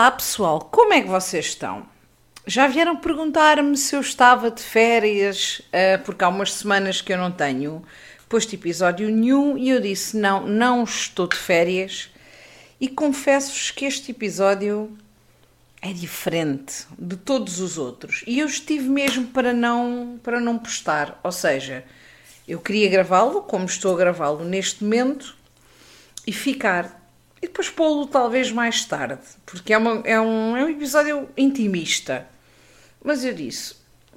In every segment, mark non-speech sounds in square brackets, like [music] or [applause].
Olá pessoal, como é que vocês estão? Já vieram perguntar-me se eu estava de férias, uh, porque há umas semanas que eu não tenho posto episódio nenhum e eu disse: não, não estou de férias. E confesso-vos que este episódio é diferente de todos os outros. E eu estive mesmo para não, para não postar. Ou seja, eu queria gravá-lo, como estou a gravá-lo neste momento, e ficar e depois pô-lo talvez mais tarde, porque é, uma, é, um, é um episódio intimista. Mas eu disse,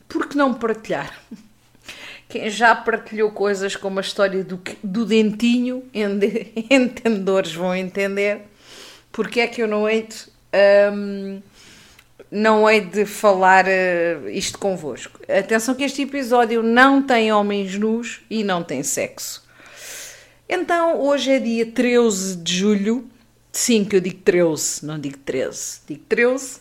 por que não partilhar? [laughs] Quem já partilhou coisas como a história do, do dentinho, [laughs] entendedores vão entender, porque é que eu não hei de, um, não hei de falar uh, isto convosco. Atenção que este episódio não tem homens nus e não tem sexo. Então, hoje é dia 13 de julho Sim, que eu digo 13, não digo 13, digo 13.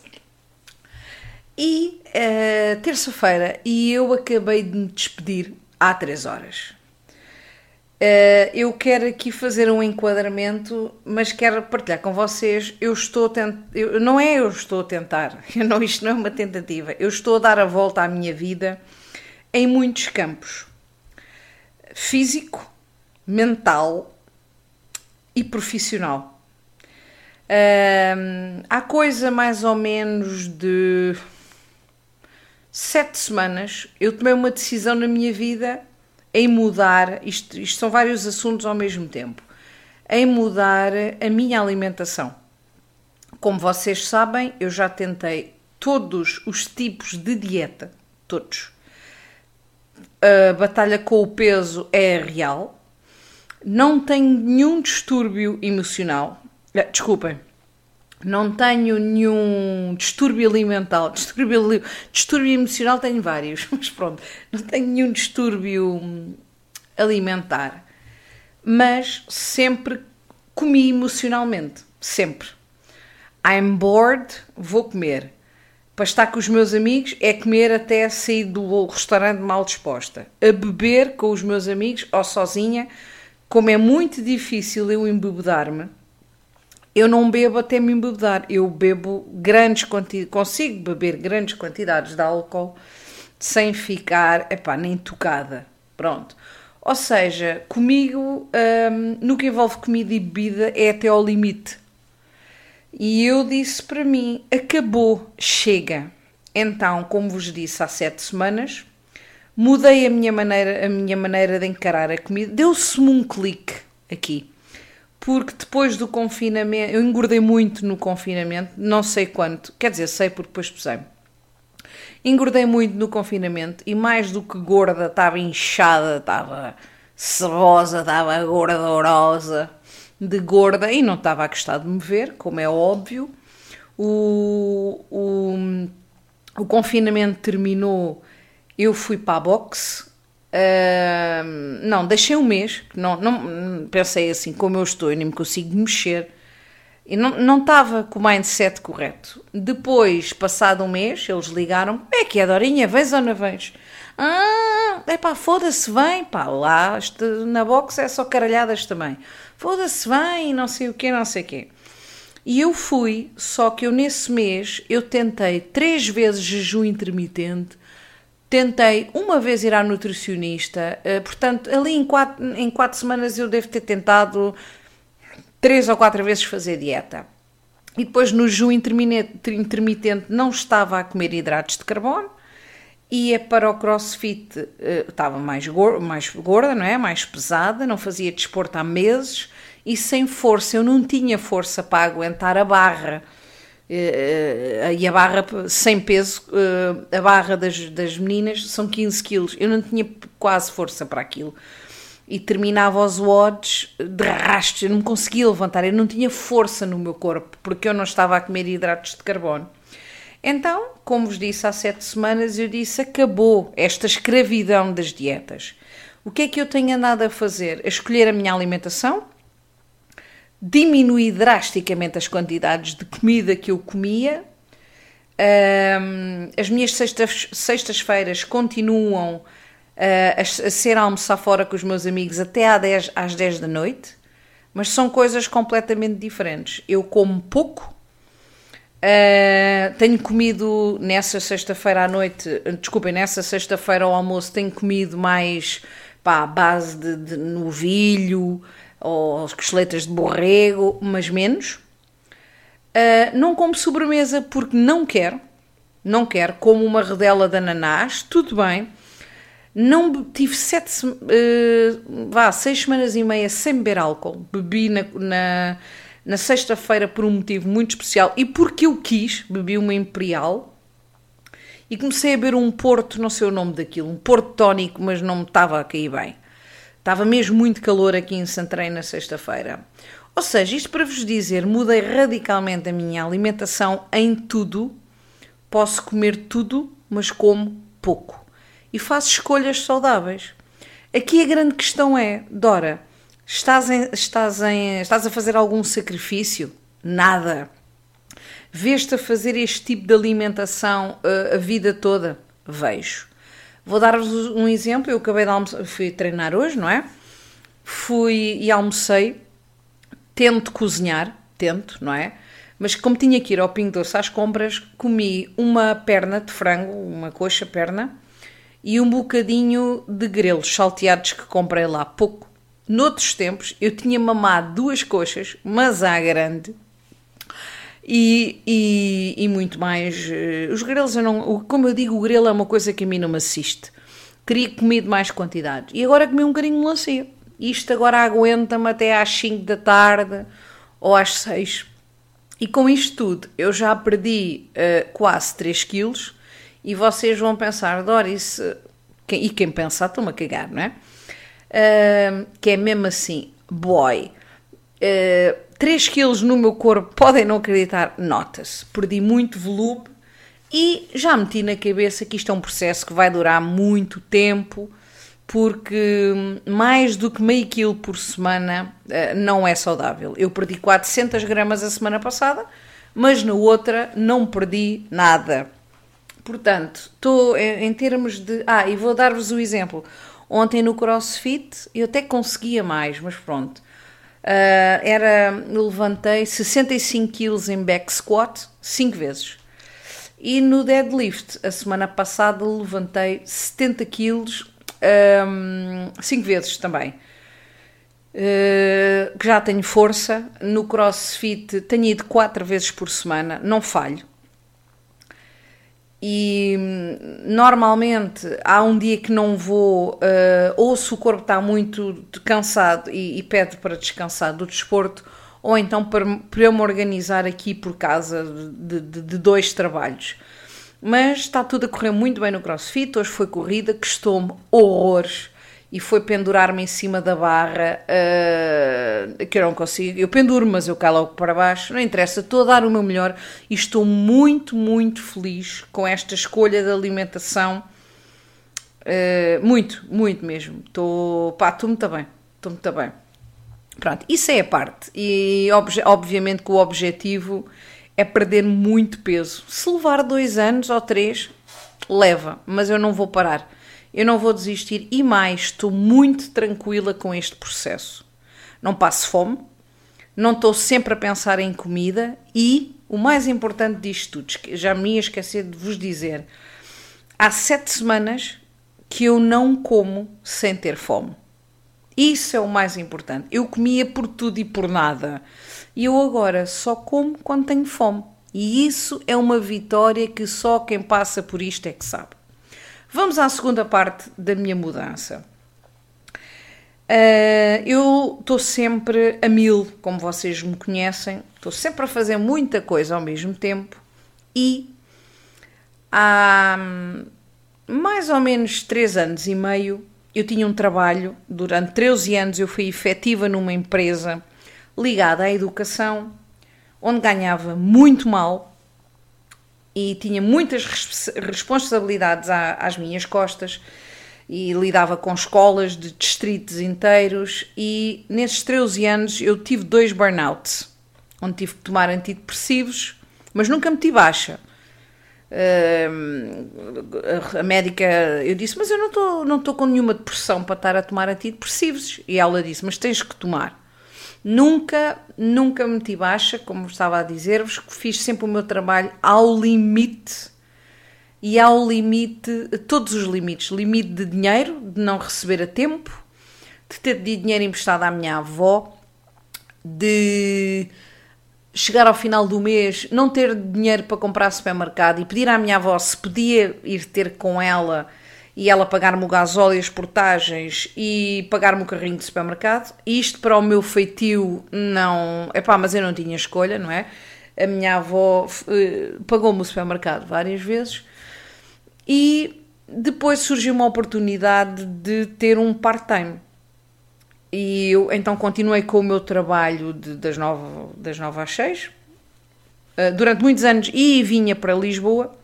E uh, terça-feira, e eu acabei de me despedir há 3 horas. Uh, eu quero aqui fazer um enquadramento, mas quero partilhar com vocês. Eu estou a tentar, não é eu estou a tentar, [laughs] eu não, isto não é uma tentativa. Eu estou a dar a volta à minha vida em muitos campos: físico, mental e profissional há coisa mais ou menos de sete semanas eu tomei uma decisão na minha vida em mudar, isto, isto são vários assuntos ao mesmo tempo, em mudar a minha alimentação. Como vocês sabem, eu já tentei todos os tipos de dieta, todos. A batalha com o peso é real. Não tenho nenhum distúrbio emocional. Eh, desculpem, não tenho nenhum distúrbio alimentar, [laughs] distúrbio, distúrbio emocional tenho vários, [laughs] mas pronto, não tenho nenhum distúrbio hum, alimentar, mas sempre comi emocionalmente, sempre. I'm bored, vou comer. Para estar com os meus amigos é comer até sair do restaurante mal disposta. A beber com os meus amigos ou sozinha, como é muito difícil eu embebedar-me, eu não bebo até me embebedar. Eu bebo grandes quantidades, consigo beber grandes quantidades de álcool sem ficar, epá, nem tocada. Pronto. Ou seja, comigo, hum, no que envolve comida e bebida, é até ao limite. E eu disse para mim: acabou, chega. Então, como vos disse há sete semanas, mudei a minha maneira, a minha maneira de encarar a comida. Deu-se-me um clique aqui porque depois do confinamento, eu engordei muito no confinamento, não sei quanto, quer dizer, sei porque depois pesei. Engordei muito no confinamento e mais do que gorda, estava inchada, estava cebosa, estava gordorosa de gorda e não estava a gostar de me ver, como é óbvio. O, o, o confinamento terminou, eu fui para a boxe, Uh, não, deixei um mês, não, não, pensei assim, como eu estou, eu nem me consigo mexer. E não, não estava com o mindset correto. Depois, passado um mês, eles ligaram: Como é que é, Dorinha? Vens ou não vens? Ah, é pá, foda-se, vem, pá, lá este, na box é só caralhadas também. Foda-se, vem, não sei o quê, não sei o quê. E eu fui, só que eu nesse mês eu tentei três vezes jejum intermitente Tentei uma vez ir à nutricionista, eh, portanto, ali em quatro, em quatro semanas eu devo ter tentado três ou quatro vezes fazer dieta. E depois no jejum intermitente não estava a comer hidratos de carbono, ia para o crossfit, eh, estava mais gorda, mais gorda, não é? Mais pesada, não fazia desporto há meses e sem força, eu não tinha força para aguentar a barra e a barra sem peso, eh, a barra das, das meninas são 15 quilos. Eu não tinha quase força para aquilo. E terminava os WODs de rastro, eu não conseguia levantar, eu não tinha força no meu corpo, porque eu não estava a comer hidratos de carbono. Então, como vos disse há sete semanas, eu disse: acabou esta escravidão das dietas. O que é que eu tenho andado a fazer? A escolher a minha alimentação, diminuí drasticamente as quantidades de comida que eu comia. Um, as minhas sextas, sextas-feiras continuam uh, a, a, ser almoçar fora com os meus amigos até às 10, às 10 da noite, mas são coisas completamente diferentes. Eu como pouco, Uh, tenho comido nessa sexta-feira à noite, desculpem, nessa sexta-feira ao almoço, tenho comido mais pá, base de, de novilho ou costeletas de borrego, mas menos. Uh, não como sobremesa porque não quero, não quero, como uma redela de ananás, tudo bem. Não tive sete, uh, vá, seis semanas e meia sem beber álcool. Bebi na, na, na sexta-feira por um motivo muito especial e porque eu quis, bebi uma Imperial e comecei a beber um Porto, não sei o nome daquilo, um Porto tónico, mas não me estava a cair bem. Estava mesmo muito calor aqui em Santarém na sexta-feira. Ou seja, isto para vos dizer, mudei radicalmente a minha alimentação em tudo. Posso comer tudo, mas como pouco. E faço escolhas saudáveis. Aqui a grande questão é, Dora, estás, em, estás, em, estás a fazer algum sacrifício? Nada. Vês-te a fazer este tipo de alimentação uh, a vida toda? Vejo. Vou dar-vos um exemplo. Eu acabei de almoçar, fui treinar hoje, não é? Fui e almocei. Tento cozinhar, tento, não é? Mas como tinha que ir ao Pingo Doce às compras, comi uma perna de frango, uma coxa perna, e um bocadinho de grelos salteados que comprei lá pouco. Noutros tempos eu tinha mamado duas coxas, mas à grande, e, e, e, muito mais. Eh, os grelos, eu não, como eu digo, o grelo é uma coisa que a mim não me assiste. Queria comer de mais quantidade. E agora comi um bocadinho de melancia. Isto agora aguenta-me até às 5 da tarde ou às 6. E com isto tudo, eu já perdi uh, quase 3 quilos. E vocês vão pensar, Doris, quem, e quem pensar, estou-me a cagar, não é? Uh, que é mesmo assim, boy. Uh, 3 quilos no meu corpo, podem não acreditar, nota-se. Perdi muito volume e já meti na cabeça que isto é um processo que vai durar muito tempo, porque mais do que meio quilo por semana eh, não é saudável. Eu perdi 400 gramas a semana passada, mas na outra não perdi nada. Portanto, estou em termos de. Ah, e vou dar-vos o exemplo. Ontem no CrossFit eu até conseguia mais, mas pronto. Uh, era, levantei 65 quilos em back squat 5 vezes. E no deadlift, a semana passada, levantei 70 quilos 5 vezes também. Uh, já tenho força. No crossfit tenho ido 4 vezes por semana, não falho e normalmente há um dia que não vou, uh, ou se o corpo está muito cansado e, e, pede para descansar do desporto, ou então para, para eu me organizar aqui por casa de, de, de dois trabalhos. Mas está tudo a correr muito bem no CrossFit. Hoje foi corrida, que estou-me horrores e foi pendurar-me em cima da barra, uh, que eu não consigo. Eu penduro, mas eu caio logo para baixo, não interessa, estou a dar o meu melhor e estou muito, muito feliz com esta escolha de alimentação. Uh, muito, muito mesmo. Estou, pá, estou muito bem, estou muito bem. Pronto, isso é a parte. E ob obviamente que o objetivo é perder muito peso. Se levar dois anos ou três, leva, mas eu não vou parar eu não vou desistir e mais, estou muito tranquila com este processo. Não passo fome, não estou sempre a pensar em comida e o mais importante disto tudo, já me ia esquecer de vos dizer, há sete semanas que eu não como sem ter fome. Isso é o mais importante. Eu comia por tudo e por nada. E eu agora só como quando tenho fome. E isso é uma vitória que só quem passa por isto é que sabe. Vamos à segunda parte da minha mudança. Uh, eu estou sempre a mil, como vocês me conhecem, estou sempre a fazer muita coisa ao mesmo tempo e há hum, mais ou menos 3 anos e meio eu tinha um trabalho, durante 13 anos eu fui efetiva numa empresa ligada à educação, onde ganhava muito mal, e tinha muitas responsabilidades às minhas costas e lidava com escolas de distritos inteiros e nesses 13 anos eu tive dois burnouts, onde tive que tomar antidepressivos, mas nunca meti baixa. Uh, a médica, eu disse, mas eu não estou não com nenhuma depressão para estar a tomar antidepressivos. E ela disse, mas tens que tomar. Nunca, nunca meti baixa, como estava a dizer-vos, fiz sempre o meu trabalho ao limite e ao limite, todos os limites: limite de dinheiro, de não receber a tempo, de ter dinheiro emprestado à minha avó, de chegar ao final do mês, não ter dinheiro para comprar supermercado e pedir à minha avó se podia ir ter com ela e ela pagar-me o gasóleo as portagens e pagar-me o carrinho de supermercado. Isto para o meu feitio não. Epá, mas eu não tinha escolha, não é? A minha avó uh, pagou-me o supermercado várias vezes e depois surgiu uma oportunidade de ter um part-time. E eu então continuei com o meu trabalho de, das, nove, das nove às seis, uh, durante muitos anos, e vinha para Lisboa,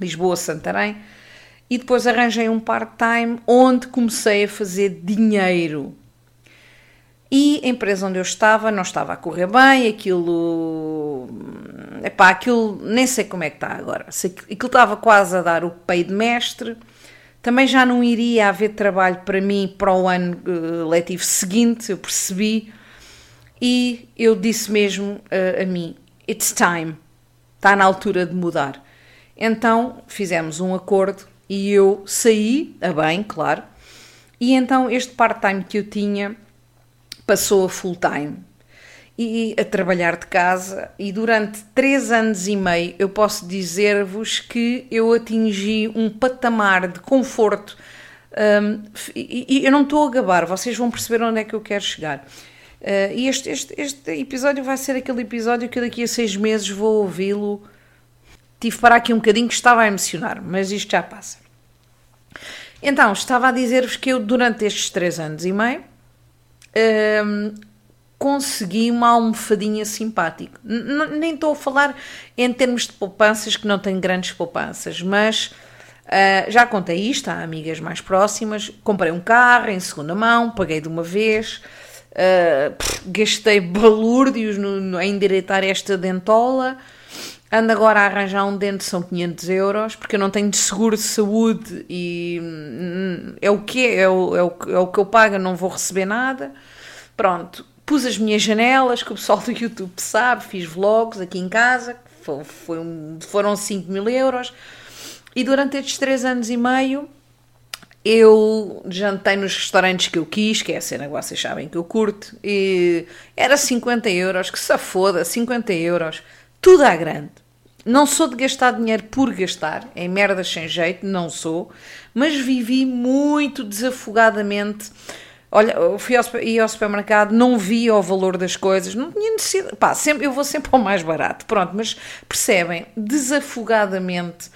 Lisboa-Santarém, e depois arranjei um part-time onde comecei a fazer dinheiro. E a empresa onde eu estava não estava a correr bem, aquilo. Epá, aquilo. Nem sei como é que está agora. Aquilo estava quase a dar o pei de mestre. Também já não iria haver trabalho para mim para o ano uh, letivo seguinte, eu percebi. E eu disse mesmo uh, a mim: It's time. Está na altura de mudar. Então fizemos um acordo e eu saí, a bem, claro, e então este part-time que eu tinha passou a full-time. E a trabalhar de casa. E durante três anos e meio eu posso dizer-vos que eu atingi um patamar de conforto. Um, e, e, eu não estou a gabar, vocês vão perceber onde é que eu quero chegar. Uh, e este, este, este episódio vai ser aquele episódio que daqui a seis meses vou ouvi-lo Tive para aqui um bocadinho que estava a emocionar, mas isto já passa. Então, estava a dizer-vos que eu, durante estes três anos e meio, hum, consegui uma almofadinha simpática. N nem estou a falar em termos de poupanças, que não tenho grandes poupanças, mas uh, já contei isto a amigas mais próximas. Comprei um carro em segunda mão, paguei de uma vez, uh, pff, gastei balúrdios no, no, em endireitar esta dentola. Ando agora a arranjar um dente, são 500 euros, porque eu não tenho seguro de saúde e hum, é o que é, é o, é o, é o que eu pago, não vou receber nada. Pronto, pus as minhas janelas, que o pessoal do YouTube sabe, fiz vlogs aqui em casa, foi, foi um, foram 5 mil euros. E durante estes 3 anos e meio eu jantei nos restaurantes que eu quis, que é a cena que vocês sabem que eu curto, e era 50 euros, que se foda, 50 euros tudo à grande. Não sou de gastar dinheiro por gastar, em merdas sem jeito, não sou, mas vivi muito desafogadamente. Olha, eu fui ao, ia ao supermercado, não via o valor das coisas, não tinha necessidade. Pá, sempre, eu vou sempre ao mais barato, pronto, mas percebem, desafogadamente,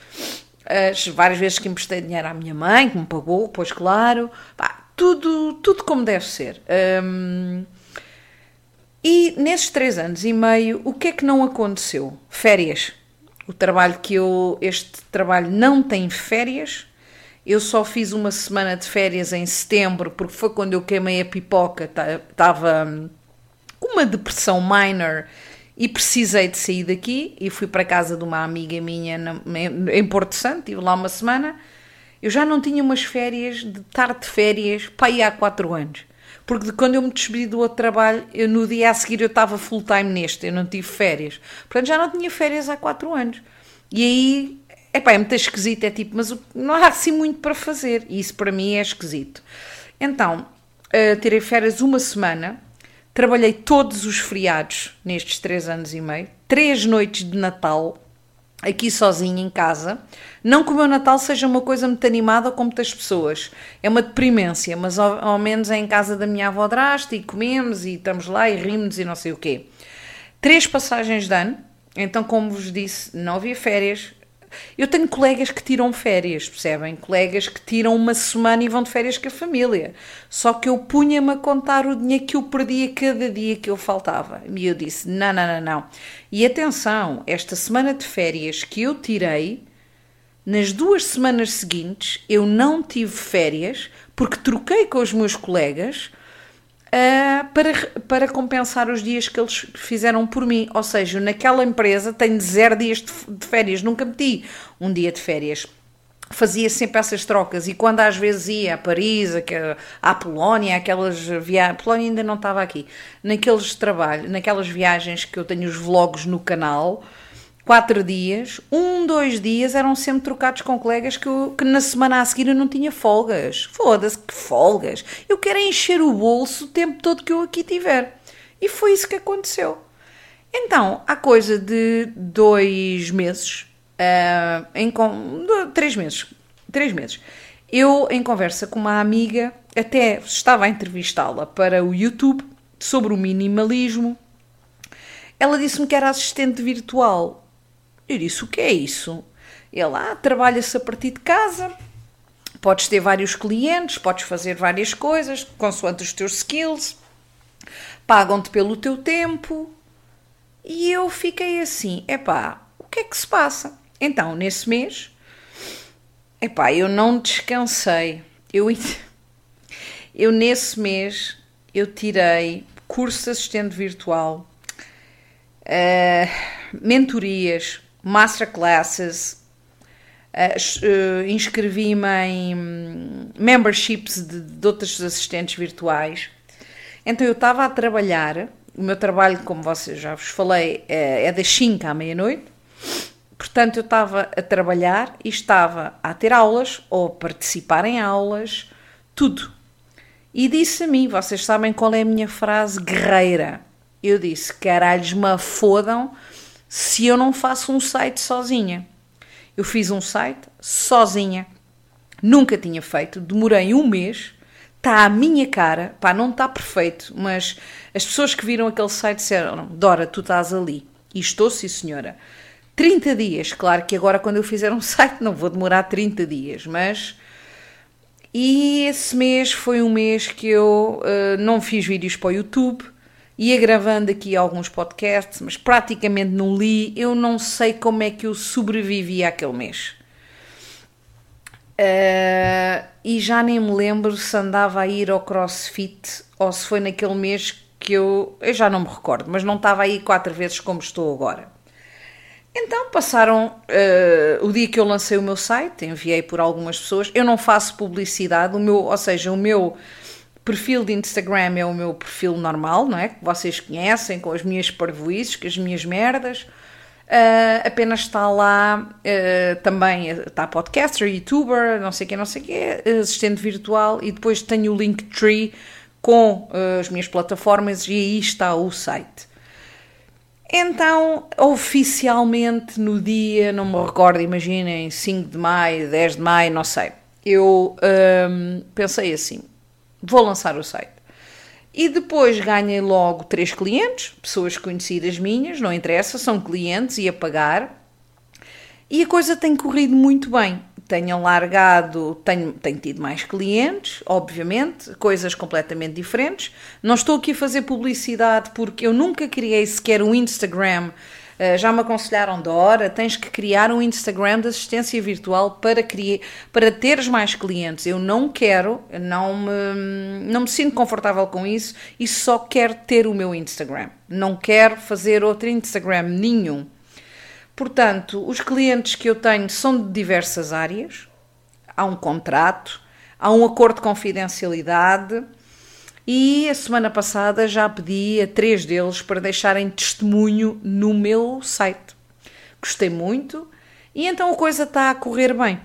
as várias vezes que emprestei dinheiro à minha mãe, que me pagou, pois claro, pá, tudo, tudo como deve ser. Hum, e nesses três anos e meio, o que é que não aconteceu? Férias. O trabalho que eu. Este trabalho não tem férias. Eu só fiz uma semana de férias em setembro, porque foi quando eu queimei a pipoca. Estava hum, com uma depressão minor e precisei de sair daqui. E fui para casa de uma amiga minha em Porto Santo, estive lá uma semana. Eu já não tinha umas férias de tarde de férias para ir há quatro anos porque de quando eu me despedi do outro trabalho, eu, no dia a seguir eu estava full time neste, eu não tive férias. Portanto, já não tinha férias há 4 anos. E aí, epá, é muito esquisito, é tipo, mas não há assim muito para fazer. E isso para mim é esquisito. Então, uh, tirei férias uma semana, trabalhei todos os feriados nestes 3 anos e meio, três noites de Natal, aqui sozinha em casa. Não que o meu Natal seja uma coisa muito animada com muitas pessoas, é uma deprimência, mas ao, ao menos é em casa da minha avó drasta e comemos e estamos lá e rimos e não sei o quê. Três passagens de ano, então, como vos disse, não havia férias, eu tenho colegas que tiram férias, percebem? Colegas que tiram uma semana e vão de férias com a família. Só que eu punha-me a contar o dinheiro que eu perdia cada dia que eu faltava. E eu disse: não, não, não, não. E atenção, esta semana de férias que eu tirei, nas duas semanas seguintes, eu não tive férias porque troquei com os meus colegas uh, para, para compensar os dias que eles fizeram por mim. Ou seja, naquela empresa tenho zero dias de, de férias, nunca meti um dia de férias. fazia sempre essas trocas e quando às vezes ia a Paris, à Polónia, aquelas viagens, Polónia ainda não estava aqui, naqueles trabalhos, naquelas viagens que eu tenho os vlogs no canal, quatro dias, um, dois dias eram sempre trocados com colegas que, eu, que na semana a seguir eu não tinha folgas. Foda-se, que folgas! Eu quero encher o bolso o tempo todo que eu aqui tiver. E foi isso que aconteceu. Então, há coisa de dois meses, uh, em, três meses, três meses, eu em conversa com uma amiga, até estava a entrevistá-la para o YouTube sobre o minimalismo, ela disse-me que era assistente virtual eu disse: O que é isso? Ele, ah, trabalha-se a partir de casa, podes ter vários clientes, podes fazer várias coisas, consoante os teus skills, pagam-te pelo teu tempo. E eu fiquei assim: epá, o que é que se passa? Então, nesse mês, epá, eu não descansei. Eu, eu nesse mês, eu tirei curso de assistente virtual, uh, mentorias, masterclasses, uh, inscrevi-me em memberships de, de outros assistentes virtuais. Então eu estava a trabalhar, o meu trabalho, como vocês já vos falei, é, é das 5 à meia-noite. Portanto, eu estava a trabalhar e estava a ter aulas ou a participar em aulas, tudo. E disse a mim: vocês sabem qual é a minha frase guerreira? Eu disse: caralhos, me fodam se eu não faço um site sozinha. Eu fiz um site sozinha, nunca tinha feito, demorei um mês, está à minha cara, pá, não está perfeito, mas as pessoas que viram aquele site disseram: Dora, tu estás ali. E estou, sim, senhora. 30 dias, claro que agora quando eu fizer um [laughs] site não vou demorar 30 dias, mas. E esse mês foi um mês que eu uh, não fiz vídeos para o YouTube, ia gravando aqui alguns podcasts, mas praticamente não li. Eu não sei como é que eu sobrevivi àquele mês. Uh, e já nem me lembro se andava a ir ao crossfit ou se foi naquele mês que eu. Eu já não me recordo, mas não estava aí quatro vezes como estou agora. Então passaram uh, o dia que eu lancei o meu site, enviei por algumas pessoas. Eu não faço publicidade, o meu, ou seja, o meu perfil de Instagram é o meu perfil normal, não é? Que vocês conhecem, com as minhas parvoices, com as minhas merdas. Uh, apenas está lá uh, também, está podcaster, youtuber, não sei o que, não sei o que, assistente virtual e depois tenho o Linktree com uh, as minhas plataformas e aí está o site. Então, oficialmente no dia, não me recordo, imaginem, 5 de maio, 10 de maio, não sei, eu um, pensei assim, vou lançar o site. E depois ganhei logo três clientes, pessoas conhecidas minhas, não interessa, são clientes e a pagar. E a coisa tem corrido muito bem. Tenho largado, tenho, tenho tido mais clientes, obviamente, coisas completamente diferentes. Não estou aqui a fazer publicidade porque eu nunca criei sequer um Instagram já me aconselharam, Dora, tens que criar um Instagram de assistência virtual para, criar, para teres mais clientes. Eu não quero, não me, não me sinto confortável com isso e só quero ter o meu Instagram. Não quero fazer outro Instagram nenhum. Portanto, os clientes que eu tenho são de diversas áreas. Há um contrato, há um acordo de confidencialidade e a semana passada já pedi a três deles para deixarem testemunho no meu site. Gostei muito e então a coisa está a correr bem.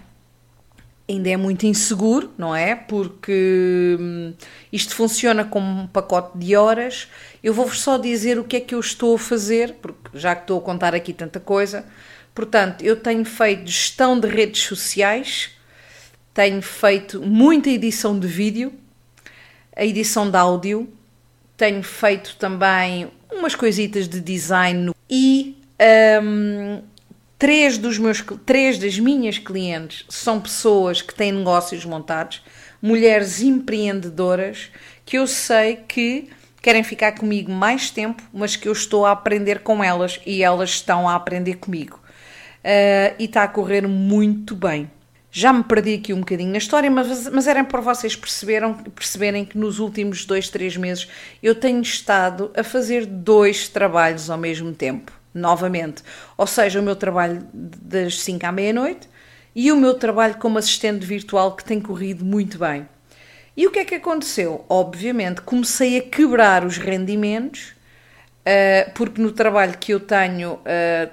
Ainda é muito inseguro, não é? Porque hum, isto funciona como um pacote de horas. Eu vou-vos só dizer o que é que eu estou a fazer, porque já que estou a contar aqui tanta coisa. Portanto, eu tenho feito gestão de redes sociais, tenho feito muita edição de vídeo, a edição de áudio, tenho feito também umas coisitas de design e um, três, dos meus, três das minhas clientes são pessoas que têm negócios montados, mulheres empreendedoras que eu sei que querem ficar comigo mais tempo, mas que eu estou a aprender com elas e elas estão a aprender comigo. Uh, e está a correr muito bem. Já me perdi aqui um bocadinho na história, mas, mas era para vocês perceberam, perceberem que nos últimos dois, três meses eu tenho estado a fazer dois trabalhos ao mesmo tempo, novamente. Ou seja, o meu trabalho das 5 à meia-noite e o meu trabalho como assistente virtual que tem corrido muito bem. E o que é que aconteceu? Obviamente, comecei a quebrar os rendimentos, uh, porque no trabalho que eu tenho uh,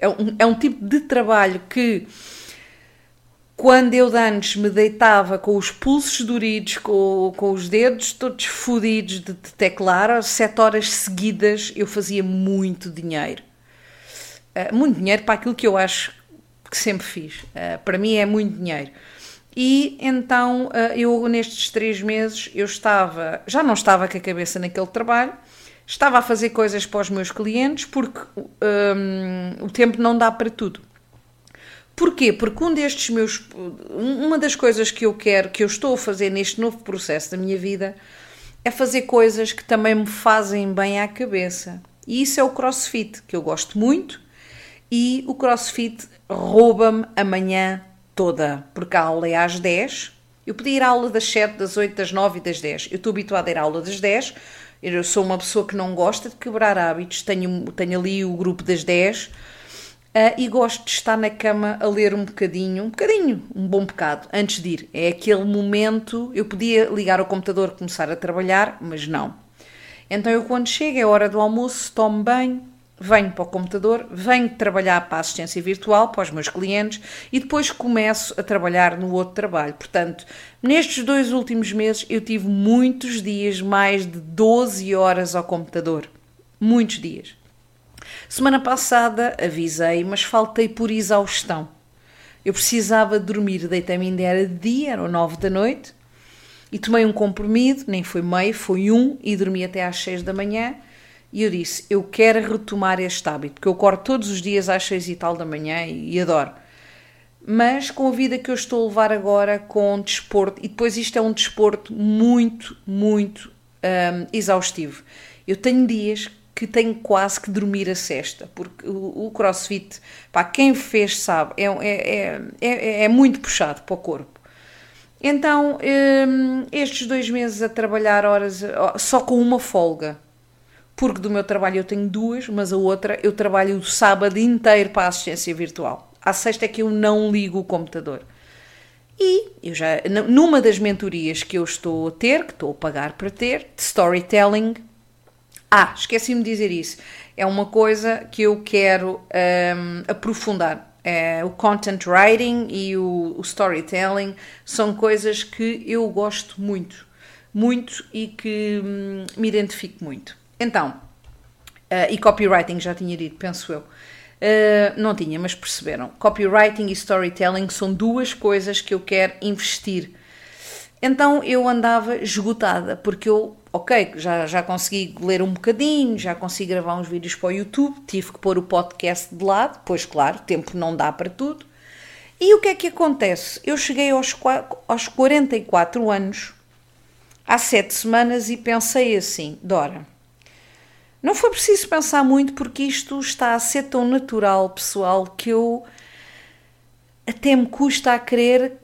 é, um, é um tipo de trabalho que quando eu antes me deitava com os pulsos doridos, com, com os dedos todos fodidos de, de teclar, sete horas seguidas eu fazia muito dinheiro. Uh, muito dinheiro para aquilo que eu acho que sempre fiz. Uh, para mim é muito dinheiro. E então eh, eu nestes três meses eu estava, já não estava com a cabeça naquele trabalho, estava a fazer coisas para os meus clientes porque um, o tempo não dá para tudo. Porquê? Porque um destes meus, uma das coisas que eu quero, que eu estou a fazer neste novo processo da minha vida, é fazer coisas que também me fazem bem à cabeça. E isso é o CrossFit, que eu gosto muito, e o CrossFit rouba-me amanhã toda, porque a aula é às 10. Eu podia ir à aula das 7, das 8, das 9 e das 10. Eu estou habituada a ir à aula das 10. Eu sou uma pessoa que não gosta de quebrar hábitos. Tenho, tenho ali o grupo das 10 uh, e gosto de estar na cama a ler um bocadinho, um bocadinho, um bom bocado, antes de ir. É aquele momento. Eu podia ligar ao computador começar a trabalhar, mas não. Então eu, quando chego, é hora do almoço, tomo banho, venho para o computador, venho trabalhar para a assistência virtual, para os meus clientes e depois começo a trabalhar no outro trabalho. Portanto, nestes dois últimos meses eu tive muitos dias, mais de 12 horas ao computador. Muitos dias. Semana passada avisei, mas faltei por exaustão. Eu precisava dormir, deitei-me ainda era dia, eram 9 da noite, e tomei um comprimido, nem foi meio, foi um, e dormi até às 6 da manhã e eu disse: Eu quero retomar este hábito, porque eu corro todos os dias às seis e tal da manhã e, e adoro. Mas com a vida que eu estou a levar agora com desporto, e depois isto é um desporto muito, muito um, exaustivo. Eu tenho dias que tenho quase que dormir a cesta, porque o, o crossfit, para quem fez sabe, é, é, é, é, muito puxado para o corpo. Então, um, estes dois meses a trabalhar horas só com uma folga, porque do meu trabalho eu tenho duas, mas a outra eu trabalho o sábado inteiro para a assistência virtual. À sexta é que eu não ligo o computador. E eu já, numa das mentorias que eu estou a ter, que estou a pagar para ter, de storytelling, ah, esqueci-me de dizer isso, é uma coisa que eu quero um, aprofundar. É, o content writing e o, o storytelling são coisas que eu gosto muito, muito e que hum, me identifico muito. Então, uh, e copywriting já tinha dito, penso eu. Uh, não tinha, mas perceberam. Copywriting e storytelling são duas coisas que eu quero investir. Então eu andava esgotada, porque eu, ok, já, já consegui ler um bocadinho, já consegui gravar uns vídeos para o YouTube, tive que pôr o podcast de lado, pois claro, tempo não dá para tudo. E o que é que acontece? Eu cheguei aos, aos 44 anos, há 7 semanas, e pensei assim: Dora não foi preciso pensar muito porque isto está a ser tão natural, pessoal, que eu até me custa a crer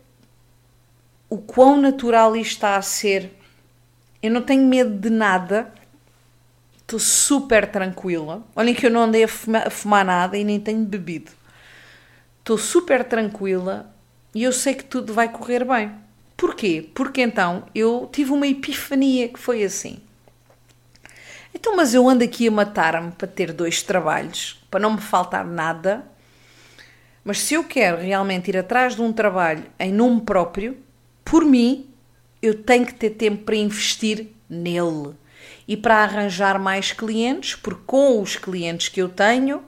o quão natural isto está a ser. Eu não tenho medo de nada, estou super tranquila. Olhem que eu não andei a fumar, a fumar nada e nem tenho bebido. Estou super tranquila e eu sei que tudo vai correr bem. Porquê? Porque então eu tive uma epifania que foi assim. Então, mas eu ando aqui a matar-me para ter dois trabalhos, para não me faltar nada. Mas se eu quero realmente ir atrás de um trabalho em nome próprio, por mim, eu tenho que ter tempo para investir nele e para arranjar mais clientes, porque com os clientes que eu tenho,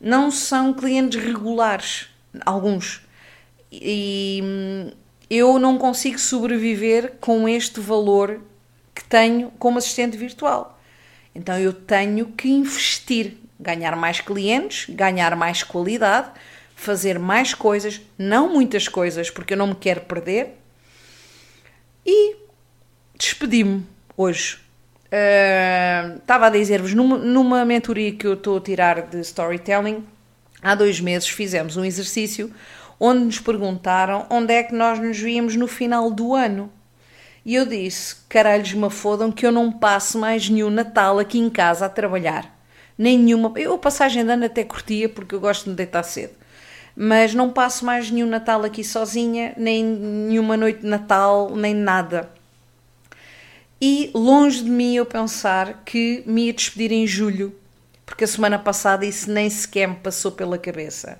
não são clientes regulares, alguns. E hum, eu não consigo sobreviver com este valor que tenho como assistente virtual. Então eu tenho que investir, ganhar mais clientes, ganhar mais qualidade, fazer mais coisas, não muitas coisas, porque eu não me quero perder. E despedi-me hoje. Uh, estava a dizer-vos, numa, numa mentoria que eu estou a tirar de storytelling, há dois meses fizemos um exercício onde nos perguntaram onde é que nós nos víamos no final do ano. E eu disse: caralhos me fodam que eu não passo mais nenhum Natal aqui em casa a trabalhar. Nem nenhuma. Eu a passagem de ano até curtia porque eu gosto de me deitar cedo. Mas não passo mais nenhum Natal aqui sozinha, nem nenhuma noite de Natal, nem nada. E longe de mim eu pensar que me ia despedir em julho, porque a semana passada isso nem sequer me passou pela cabeça.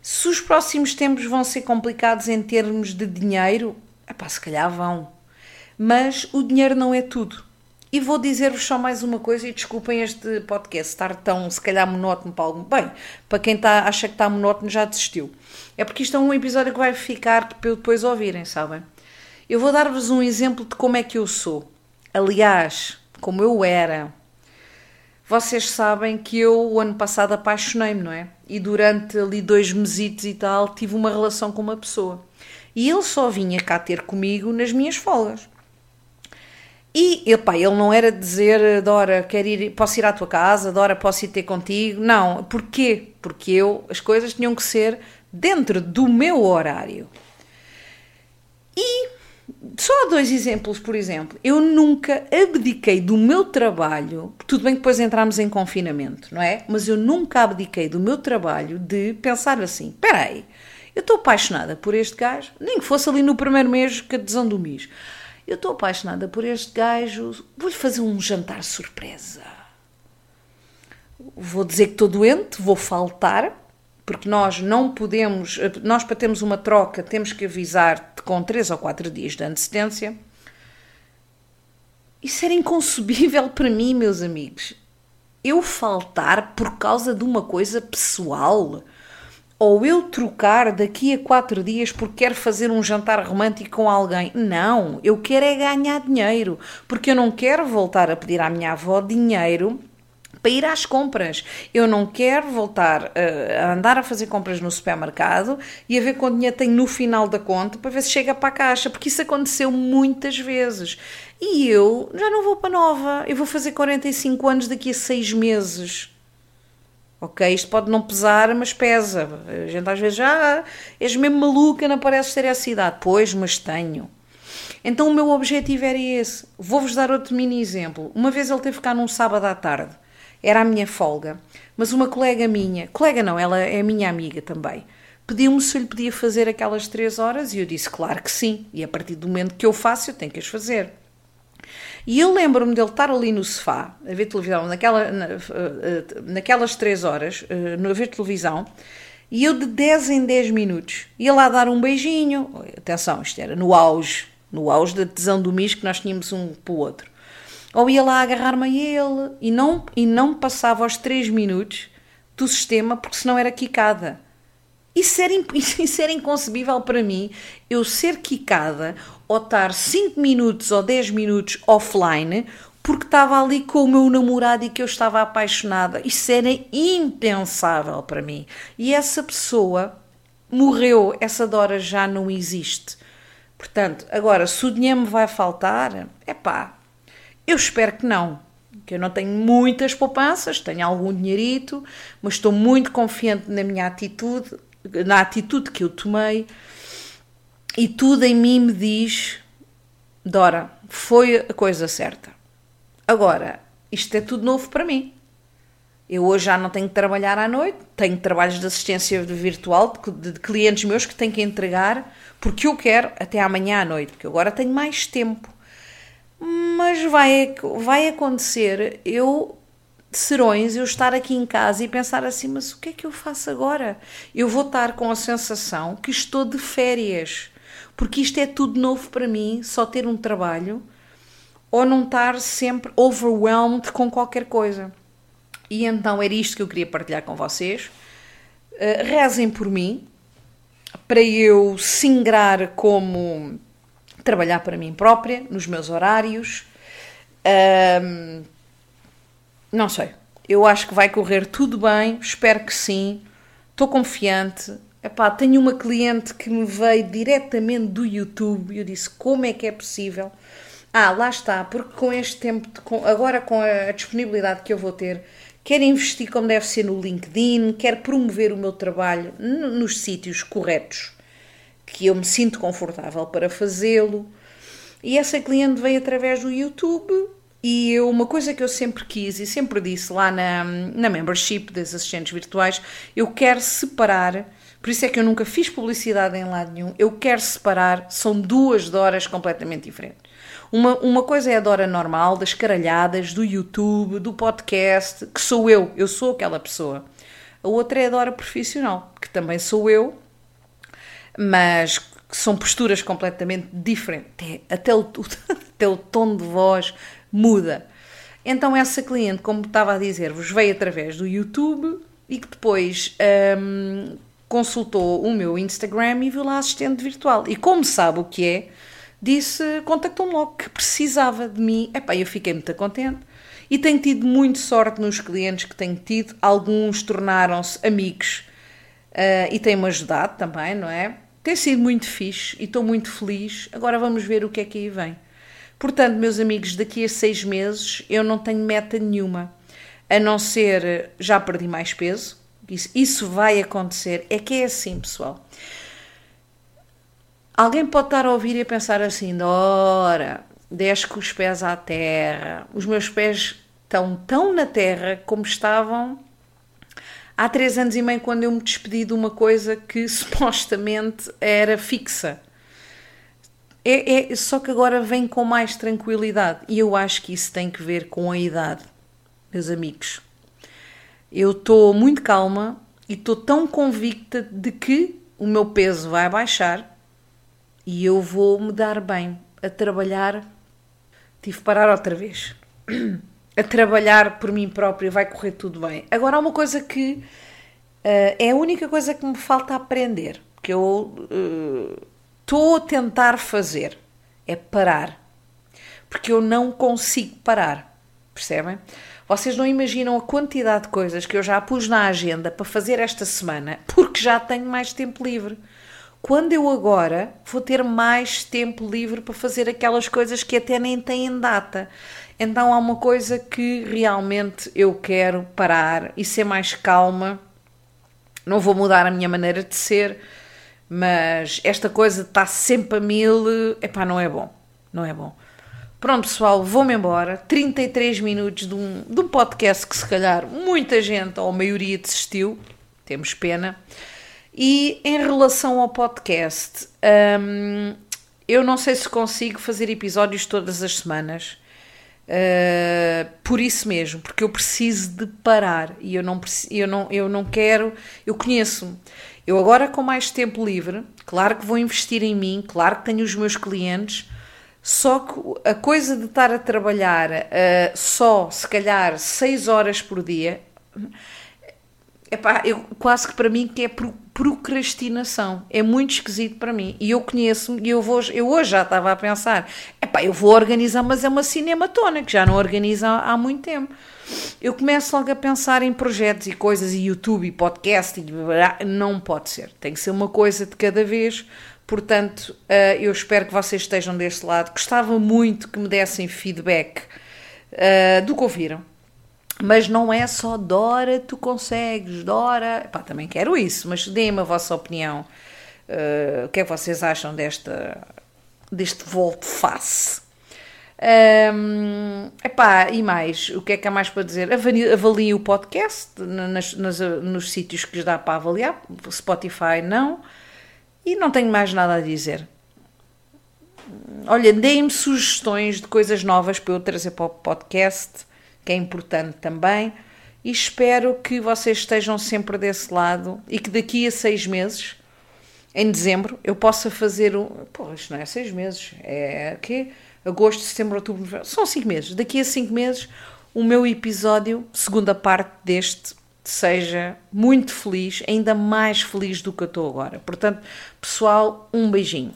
Se os próximos tempos vão ser complicados em termos de dinheiro, epá, se calhar vão. Mas o dinheiro não é tudo. E vou dizer-vos só mais uma coisa, e desculpem este podcast estar tão, se calhar, monótono para algum. Bem, para quem está, acha que está monótono já desistiu. É porque isto é um episódio que vai ficar para depois ouvirem, sabem? Eu vou dar-vos um exemplo de como é que eu sou. Aliás, como eu era. Vocês sabem que eu, o ano passado, apaixonei-me, não é? E durante ali dois mesitos e tal, tive uma relação com uma pessoa. E ele só vinha cá ter comigo nas minhas folgas. E epá, ele não era dizer, Dora, quero ir, posso ir à tua casa, Dora, posso ir ter contigo. Não, porquê? Porque eu, as coisas tinham que ser dentro do meu horário. E só dois exemplos, por exemplo. Eu nunca abdiquei do meu trabalho, tudo bem que depois entramos em confinamento, não é? Mas eu nunca abdiquei do meu trabalho de pensar assim: espera aí, eu estou apaixonada por este gajo, nem que fosse ali no primeiro mês que adesão do. Eu estou apaixonada por este gajo, vou-lhe fazer um jantar surpresa. Vou dizer que estou doente, vou faltar, porque nós não podemos, nós para termos uma troca temos que avisar com 3 ou 4 dias de antecedência. Isso era inconcebível para mim, meus amigos. Eu faltar por causa de uma coisa pessoal ou eu trocar daqui a quatro dias porque quero fazer um jantar romântico com alguém. Não, eu quero é ganhar dinheiro, porque eu não quero voltar a pedir à minha avó dinheiro para ir às compras. Eu não quero voltar uh, a andar a fazer compras no supermercado e a ver quanto dinheiro tenho no final da conta para ver se chega para a caixa, porque isso aconteceu muitas vezes. E eu já não vou para nova, eu vou fazer 45 anos daqui a seis meses. Ok, isto pode não pesar, mas pesa. A gente às vezes já ah, és mesmo maluca, não parece ter essa idade. Pois, mas tenho. Então o meu objetivo era esse. Vou-vos dar outro mini exemplo. Uma vez ele teve cá num sábado à tarde. Era a minha folga. Mas uma colega minha, colega não, ela é minha amiga também, pediu-me se eu lhe podia fazer aquelas três horas e eu disse, claro que sim. E a partir do momento que eu faço, eu tenho que as fazer. E eu lembro-me dele estar ali no sofá, a ver televisão, naquela, na, eh, eh, naquelas três horas, eh, a ver televisão, e eu de 10 em 10 minutos ia lá dar um beijinho. Atenção, isto era no auge, no auge da tesão do mis que nós tínhamos um para o outro. Ou ia lá agarrar-me a ele e não, e não passava aos 3 minutos do sistema porque senão era quicada. Isso era, isso era inconcebível para mim, eu ser quicada ou estar 5 minutos ou 10 minutos offline porque estava ali com o meu namorado e que eu estava apaixonada. Isso era impensável para mim. E essa pessoa morreu, essa Dora já não existe. Portanto, agora, se o dinheiro me vai faltar, é pá, eu espero que não. Que eu não tenho muitas poupanças, tenho algum dinheirito, mas estou muito confiante na minha atitude, na atitude que eu tomei e tudo em mim me diz: Dora, foi a coisa certa. Agora, isto é tudo novo para mim. Eu hoje já não tenho que trabalhar à noite, tenho trabalhos de assistência virtual de, de clientes meus que tenho que entregar porque eu quero até amanhã à noite, porque agora tenho mais tempo. Mas vai, vai acontecer eu serões eu estar aqui em casa e pensar assim, mas o que é que eu faço agora? Eu vou estar com a sensação que estou de férias porque isto é tudo novo para mim, só ter um trabalho ou não estar sempre overwhelmed com qualquer coisa. E então era isto que eu queria partilhar com vocês. Uh, rezem por mim, para eu singrar como trabalhar para mim própria, nos meus horários. Não sei. Eu acho que vai correr tudo bem, espero que sim. Estou confiante, Epá, tenho uma cliente que me veio diretamente do YouTube e eu disse como é que é possível. Ah, lá está, porque com este tempo, com, agora com a disponibilidade que eu vou ter, quero investir como deve ser no LinkedIn, quero promover o meu trabalho nos sítios corretos, que eu me sinto confortável para fazê-lo. E essa cliente veio através do YouTube e uma coisa que eu sempre quis e sempre disse lá na, na membership das assistentes virtuais, eu quero separar Por isso é que eu nunca fiz publicidade em lado nenhum. Eu quero separar, são duas Doras completamente diferentes. Uma, uma coisa é a Dora normal, das caralhadas, do YouTube, do podcast, que sou eu, eu sou aquela pessoa. A outra é a Dora profissional, que também sou eu, mas são posturas completamente diferentes. Até, até, o, [laughs] até o tom de voz muda. Então, essa cliente, como estava a dizer-vos, veio através do YouTube e que depois um, consultou o meu Instagram e viu lá assistente virtual. E como sabe o que é, disse, contactou-me logo que precisava de mim. Epá, eu fiquei muito contente. E tenho tido muito sorte nos clientes que tenho tido. Alguns tornaram-se amigos uh, e têm-me ajudado também, não é? Tem sido muito fixe e estou muito feliz. Agora vamos ver o que é que aí vem. Portanto, meus amigos, daqui a seis meses eu não tenho meta nenhuma, a não ser já perdi mais peso. Isso, isso vai acontecer. É que é assim, pessoal. Alguém pode estar a ouvir e a pensar assim: ora, desce com os pés à terra. Os meus pés estão tão na terra como estavam há três anos e meio, quando eu me despedi de uma coisa que [laughs] supostamente era fixa. É, é, só que agora vem com mais tranquilidade. E eu acho que isso tem que ver com a idade, meus amigos. Eu estou muito calma e estou tão convicta de que o meu peso vai baixar e eu vou me dar bem a trabalhar. Tive que parar outra vez. [clears throat] A trabalhar por mim própria, vai correr tudo bem. Agora há uma coisa que uh, é a única coisa que me falta aprender, que eu uh, estou a tentar fazer é parar. Porque eu não consigo parar. Percebem? Vocês não imaginam a quantidade de coisas que eu já pus na agenda para fazer esta semana, porque já tenho mais tempo livre. Quando eu agora vou ter mais tempo livre para fazer aquelas coisas que até nem têm data. Então há uma coisa que realmente eu quero parar e ser mais calma. Não vou mudar a minha maneira de ser, mas esta coisa de estar sempre a mil, epá, não é bom. Não é bom. Pronto, pessoal, vou-me embora. 33 minutos de um, de um podcast que se calhar muita gente, ou a maioria, desistiu. Temos pena. E em relação ao podcast, hum, eu não sei se consigo fazer episódios todas as semanas. Uh, por isso mesmo, porque eu preciso de parar e eu não, eu não, eu não quero. Eu conheço-me. Eu agora com mais tempo livre, claro que vou investir em mim, claro que tenho os meus clientes, só que a coisa de estar a trabalhar uh, só, se calhar, 6 horas por dia, epá, eu, quase que para mim que é procrastinação. É muito esquisito para mim. E eu conheço-me e eu, vou, eu hoje já estava a pensar, epá, eu vou organizar, mas é uma cinematona que já não organiza há, há muito tempo eu começo logo a pensar em projetos e coisas, e YouTube, e podcast, e não pode ser. Tem que ser uma coisa de cada vez. Portanto, eh, eu espero que vocês estejam deste lado. Gostava muito que me dessem feedback eh, do que ouviram. Mas não é só Dora, tu consegues, Dora. Pá, também quero isso, mas deem-me a vossa opinião. Uh, o que é que vocês acham desta, deste volte-face? Um, epá, e mais, o que é que há mais para dizer? Avaliem o podcast nas, nas, nos sítios que dá para avaliar, Spotify não, e não tenho mais nada a dizer. Olha, deem-me sugestões de coisas novas para eu trazer para o podcast, que é importante também, e espero que vocês estejam sempre desse lado e que daqui a seis meses, em dezembro, eu possa fazer um. Pô, isto não é seis meses, é quê? agosto, setembro, outubro, novembro. São cinco meses. Daqui a cinco meses, o meu episódio, segunda parte deste, seja muito feliz, ainda mais feliz do que eu estou agora. Portanto, pessoal, um beijinho.